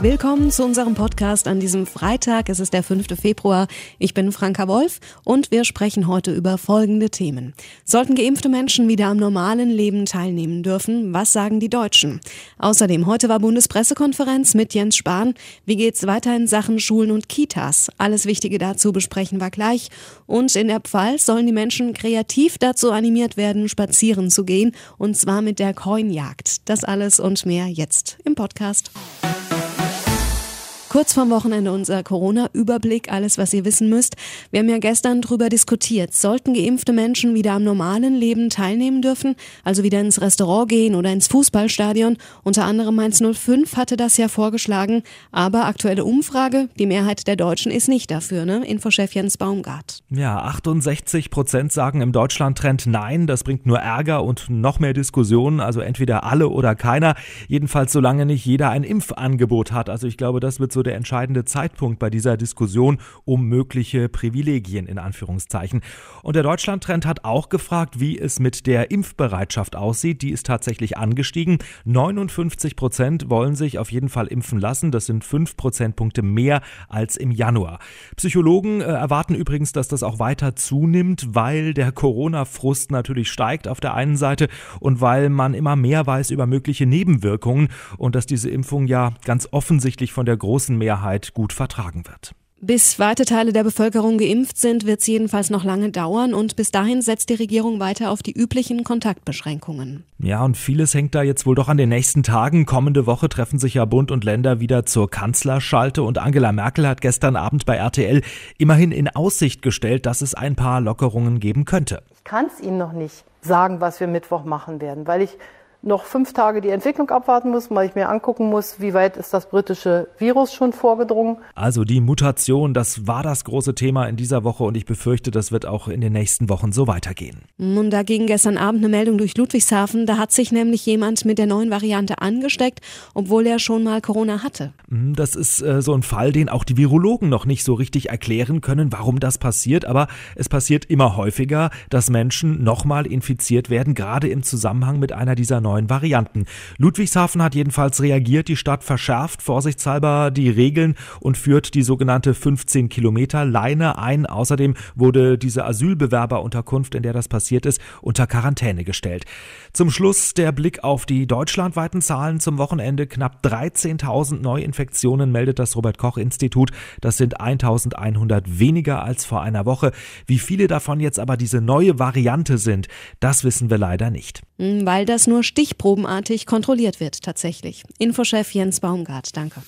Willkommen zu unserem Podcast an diesem Freitag. Es ist der 5. Februar. Ich bin Franka Wolf und wir sprechen heute über folgende Themen. Sollten geimpfte Menschen wieder am normalen Leben teilnehmen dürfen? Was sagen die Deutschen? Außerdem, heute war Bundespressekonferenz mit Jens Spahn. Wie geht's weiter in Sachen Schulen und Kitas? Alles Wichtige dazu besprechen wir gleich. Und in der Pfalz sollen die Menschen kreativ dazu animiert werden, spazieren zu gehen. Und zwar mit der Coinjagd. Das alles und mehr jetzt im Podcast. Kurz vorm Wochenende unser Corona-Überblick, alles, was ihr wissen müsst. Wir haben ja gestern drüber diskutiert. Sollten geimpfte Menschen wieder am normalen Leben teilnehmen dürfen, also wieder ins Restaurant gehen oder ins Fußballstadion? Unter anderem Mainz 05 hatte das ja vorgeschlagen. Aber aktuelle Umfrage, die Mehrheit der Deutschen ist nicht dafür, ne? Infochef Jens Baumgart. Ja, 68 Prozent sagen im Deutschland-Trend nein. Das bringt nur Ärger und noch mehr Diskussionen. Also entweder alle oder keiner. Jedenfalls solange nicht jeder ein Impfangebot hat. Also ich glaube, das wird so der entscheidende Zeitpunkt bei dieser Diskussion um mögliche Privilegien in Anführungszeichen. Und der Deutschlandtrend hat auch gefragt, wie es mit der Impfbereitschaft aussieht. Die ist tatsächlich angestiegen. 59 Prozent wollen sich auf jeden Fall impfen lassen. Das sind fünf Prozentpunkte mehr als im Januar. Psychologen äh, erwarten übrigens, dass das auch weiter zunimmt, weil der Corona-Frust natürlich steigt auf der einen Seite und weil man immer mehr weiß über mögliche Nebenwirkungen und dass diese Impfung ja ganz offensichtlich von der großen großen Mehrheit gut vertragen wird. Bis weite Teile der Bevölkerung geimpft sind, wird es jedenfalls noch lange dauern und bis dahin setzt die Regierung weiter auf die üblichen Kontaktbeschränkungen. Ja, und vieles hängt da jetzt wohl doch an den nächsten Tagen. Kommende Woche treffen sich ja Bund und Länder wieder zur Kanzlerschalte und Angela Merkel hat gestern Abend bei RTL immerhin in Aussicht gestellt, dass es ein paar Lockerungen geben könnte. Ich kann es Ihnen noch nicht sagen, was wir Mittwoch machen werden, weil ich noch fünf Tage die Entwicklung abwarten muss, weil ich mir angucken muss, wie weit ist das britische Virus schon vorgedrungen. Also die Mutation, das war das große Thema in dieser Woche und ich befürchte, das wird auch in den nächsten Wochen so weitergehen. Und da ging gestern Abend eine Meldung durch Ludwigshafen, da hat sich nämlich jemand mit der neuen Variante angesteckt, obwohl er schon mal Corona hatte. Hm, das ist äh, so ein Fall, den auch die Virologen noch nicht so richtig erklären können, warum das passiert, aber es passiert immer häufiger, dass Menschen nochmal infiziert werden, gerade im Zusammenhang mit einer dieser neuen neuen Varianten. Ludwigshafen hat jedenfalls reagiert. Die Stadt verschärft vorsichtshalber die Regeln und führt die sogenannte 15 Kilometer Leine ein. Außerdem wurde diese Asylbewerberunterkunft, in der das passiert ist, unter Quarantäne gestellt. Zum Schluss der Blick auf die deutschlandweiten Zahlen zum Wochenende. Knapp 13.000 Neuinfektionen meldet das Robert Koch Institut. Das sind 1.100 weniger als vor einer Woche. Wie viele davon jetzt aber diese neue Variante sind, das wissen wir leider nicht. Weil das nur stichprobenartig kontrolliert wird tatsächlich. Infochef Jens Baumgart, danke.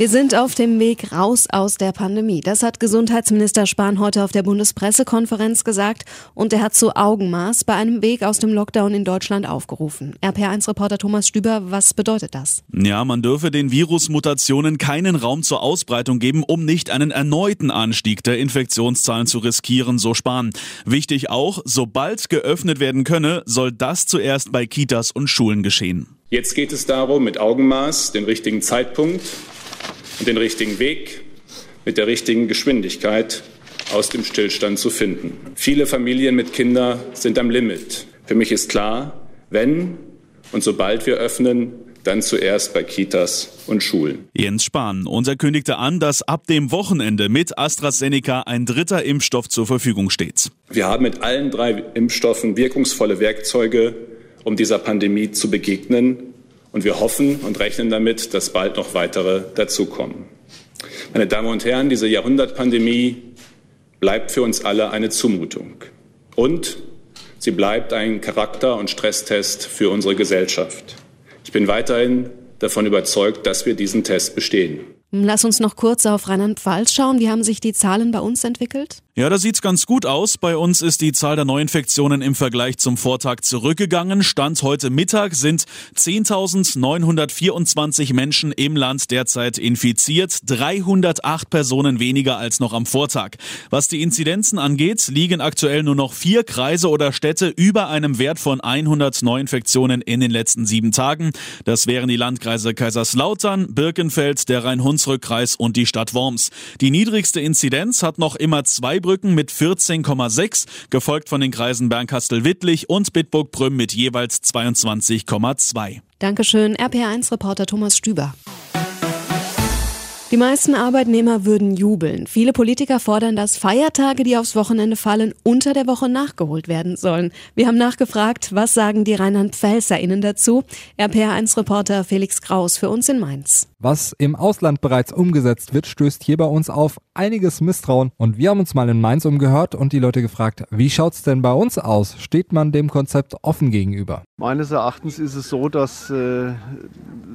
Wir sind auf dem Weg raus aus der Pandemie. Das hat Gesundheitsminister Spahn heute auf der Bundespressekonferenz gesagt und er hat zu Augenmaß bei einem Weg aus dem Lockdown in Deutschland aufgerufen. RPR1-Reporter Thomas Stüber, was bedeutet das? Ja, man dürfe den Virusmutationen keinen Raum zur Ausbreitung geben, um nicht einen erneuten Anstieg der Infektionszahlen zu riskieren, so Spahn. Wichtig auch, sobald geöffnet werden könne, soll das zuerst bei Kitas und Schulen geschehen. Jetzt geht es darum, mit Augenmaß den richtigen Zeitpunkt und den richtigen Weg mit der richtigen Geschwindigkeit aus dem Stillstand zu finden. Viele Familien mit Kindern sind am Limit. Für mich ist klar, wenn und sobald wir öffnen, dann zuerst bei Kitas und Schulen. Jens Spahn. Und er kündigte an, dass ab dem Wochenende mit AstraZeneca ein dritter Impfstoff zur Verfügung steht. Wir haben mit allen drei Impfstoffen wirkungsvolle Werkzeuge, um dieser Pandemie zu begegnen. Und wir hoffen und rechnen damit, dass bald noch weitere dazukommen. Meine Damen und Herren, diese Jahrhundertpandemie bleibt für uns alle eine Zumutung. Und sie bleibt ein Charakter- und Stresstest für unsere Gesellschaft. Ich bin weiterhin davon überzeugt, dass wir diesen Test bestehen. Lass uns noch kurz auf Rheinland-Pfalz schauen. Wie haben sich die Zahlen bei uns entwickelt? Ja, da sieht's ganz gut aus. Bei uns ist die Zahl der Neuinfektionen im Vergleich zum Vortag zurückgegangen. Stand heute Mittag sind 10.924 Menschen im Land derzeit infiziert. 308 Personen weniger als noch am Vortag. Was die Inzidenzen angeht, liegen aktuell nur noch vier Kreise oder Städte über einem Wert von 100 Neuinfektionen in den letzten sieben Tagen. Das wären die Landkreise Kaiserslautern, Birkenfeld, der Rhein-Hunsrück-Kreis und die Stadt Worms. Die niedrigste Inzidenz hat noch immer zwei Saarbrücken mit 14,6, gefolgt von den Kreisen Bernkastel-Wittlich und Bitburg-Prüm mit jeweils 22,2. Dankeschön, RPR1-Reporter Thomas Stüber. Die meisten Arbeitnehmer würden jubeln. Viele Politiker fordern, dass Feiertage, die aufs Wochenende fallen, unter der Woche nachgeholt werden sollen. Wir haben nachgefragt, was sagen die Rheinland-PfälzerInnen dazu? RPR1-Reporter Felix Kraus für uns in Mainz. Was im Ausland bereits umgesetzt wird, stößt hier bei uns auf einiges Misstrauen. Und wir haben uns mal in Mainz umgehört und die Leute gefragt, wie schaut's denn bei uns aus? Steht man dem Konzept offen gegenüber? Meines Erachtens ist es so, dass äh,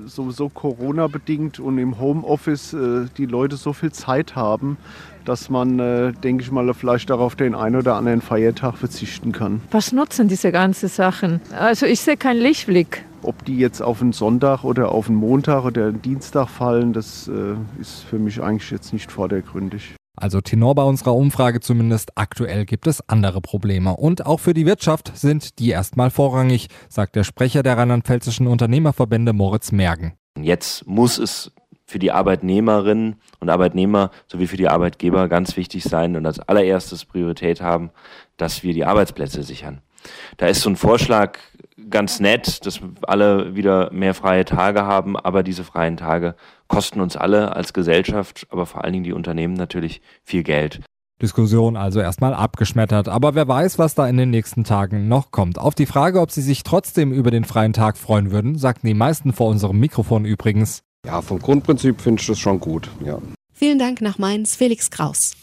sowieso Corona-bedingt und im Homeoffice äh, die Leute so viel Zeit haben, dass man, äh, denke ich mal, vielleicht darauf den einen oder anderen Feiertag verzichten kann. Was nutzen diese ganzen Sachen? Also ich sehe keinen Lichtblick. Ob die jetzt auf einen Sonntag oder auf einen Montag oder einen Dienstag fallen, das äh, ist für mich eigentlich jetzt nicht vordergründig. Also Tenor bei unserer Umfrage zumindest, aktuell gibt es andere Probleme. Und auch für die Wirtschaft sind die erstmal vorrangig, sagt der Sprecher der rheinland-pfälzischen Unternehmerverbände Moritz Mergen. Jetzt muss es für die Arbeitnehmerinnen und Arbeitnehmer sowie für die Arbeitgeber ganz wichtig sein und als allererstes Priorität haben, dass wir die Arbeitsplätze sichern. Da ist so ein Vorschlag ganz nett, dass alle wieder mehr freie Tage haben, aber diese freien Tage kosten uns alle als Gesellschaft, aber vor allen Dingen die Unternehmen natürlich viel Geld. Diskussion also erstmal abgeschmettert, aber wer weiß, was da in den nächsten Tagen noch kommt. Auf die Frage, ob sie sich trotzdem über den freien Tag freuen würden, sagten die meisten vor unserem Mikrofon übrigens. Ja, vom Grundprinzip finde ich das schon gut, ja. Vielen Dank nach Mainz, Felix Kraus.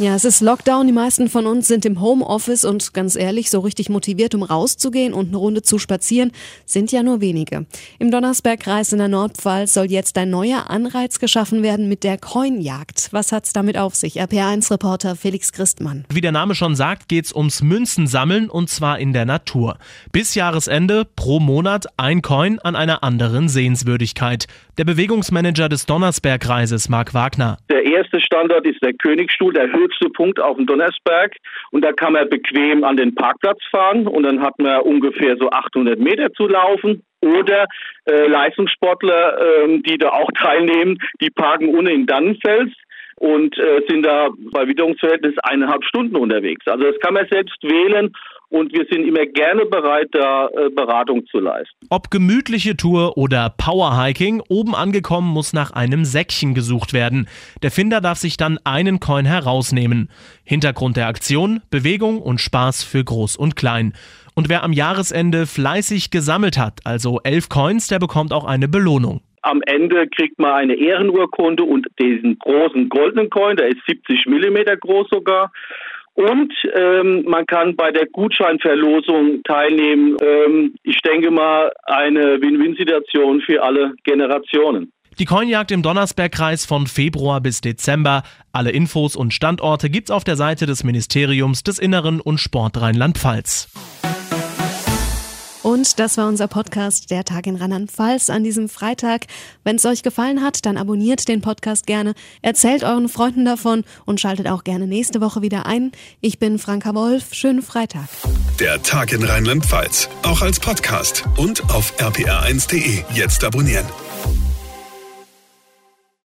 Ja, es ist Lockdown. Die meisten von uns sind im Homeoffice und ganz ehrlich, so richtig motiviert, um rauszugehen und eine Runde zu spazieren, sind ja nur wenige. Im Donnersbergkreis in der Nordpfalz soll jetzt ein neuer Anreiz geschaffen werden mit der Coinjagd. Was hat's damit auf sich? RPA1-Reporter Felix Christmann. Wie der Name schon sagt, geht's ums Münzensammeln und zwar in der Natur. Bis Jahresende pro Monat ein Coin an einer anderen Sehenswürdigkeit. Der Bewegungsmanager des Donnersbergkreises, Marc Wagner. Der erste Standort ist der Königsstuhl, der höchste Punkt auf dem Donnersberg. Und da kann man bequem an den Parkplatz fahren und dann hat man ungefähr so 800 Meter zu laufen. Oder äh, Leistungssportler, äh, die da auch teilnehmen, die parken ohne in Dannenfels und äh, sind da bei Witterungsverhältnis eineinhalb Stunden unterwegs. Also das kann man selbst wählen und wir sind immer gerne bereit, da äh, Beratung zu leisten. Ob gemütliche Tour oder Powerhiking, oben angekommen muss nach einem Säckchen gesucht werden. Der Finder darf sich dann einen Coin herausnehmen. Hintergrund der Aktion, Bewegung und Spaß für Groß und Klein. Und wer am Jahresende fleißig gesammelt hat, also elf Coins, der bekommt auch eine Belohnung. Am Ende kriegt man eine Ehrenurkunde und diesen großen goldenen Coin, der ist 70 Millimeter groß sogar. Und ähm, man kann bei der Gutscheinverlosung teilnehmen. Ähm, ich denke mal, eine Win-Win-Situation für alle Generationen. Die Coinjagd im Donnersbergkreis von Februar bis Dezember. Alle Infos und Standorte gibt's auf der Seite des Ministeriums des Inneren und Sport Rheinland-Pfalz. Und das war unser Podcast Der Tag in Rheinland-Pfalz an diesem Freitag. Wenn es euch gefallen hat, dann abonniert den Podcast gerne, erzählt euren Freunden davon und schaltet auch gerne nächste Woche wieder ein. Ich bin Franka Wolf. Schönen Freitag. Der Tag in Rheinland-Pfalz. Auch als Podcast und auf rpr1.de. Jetzt abonnieren.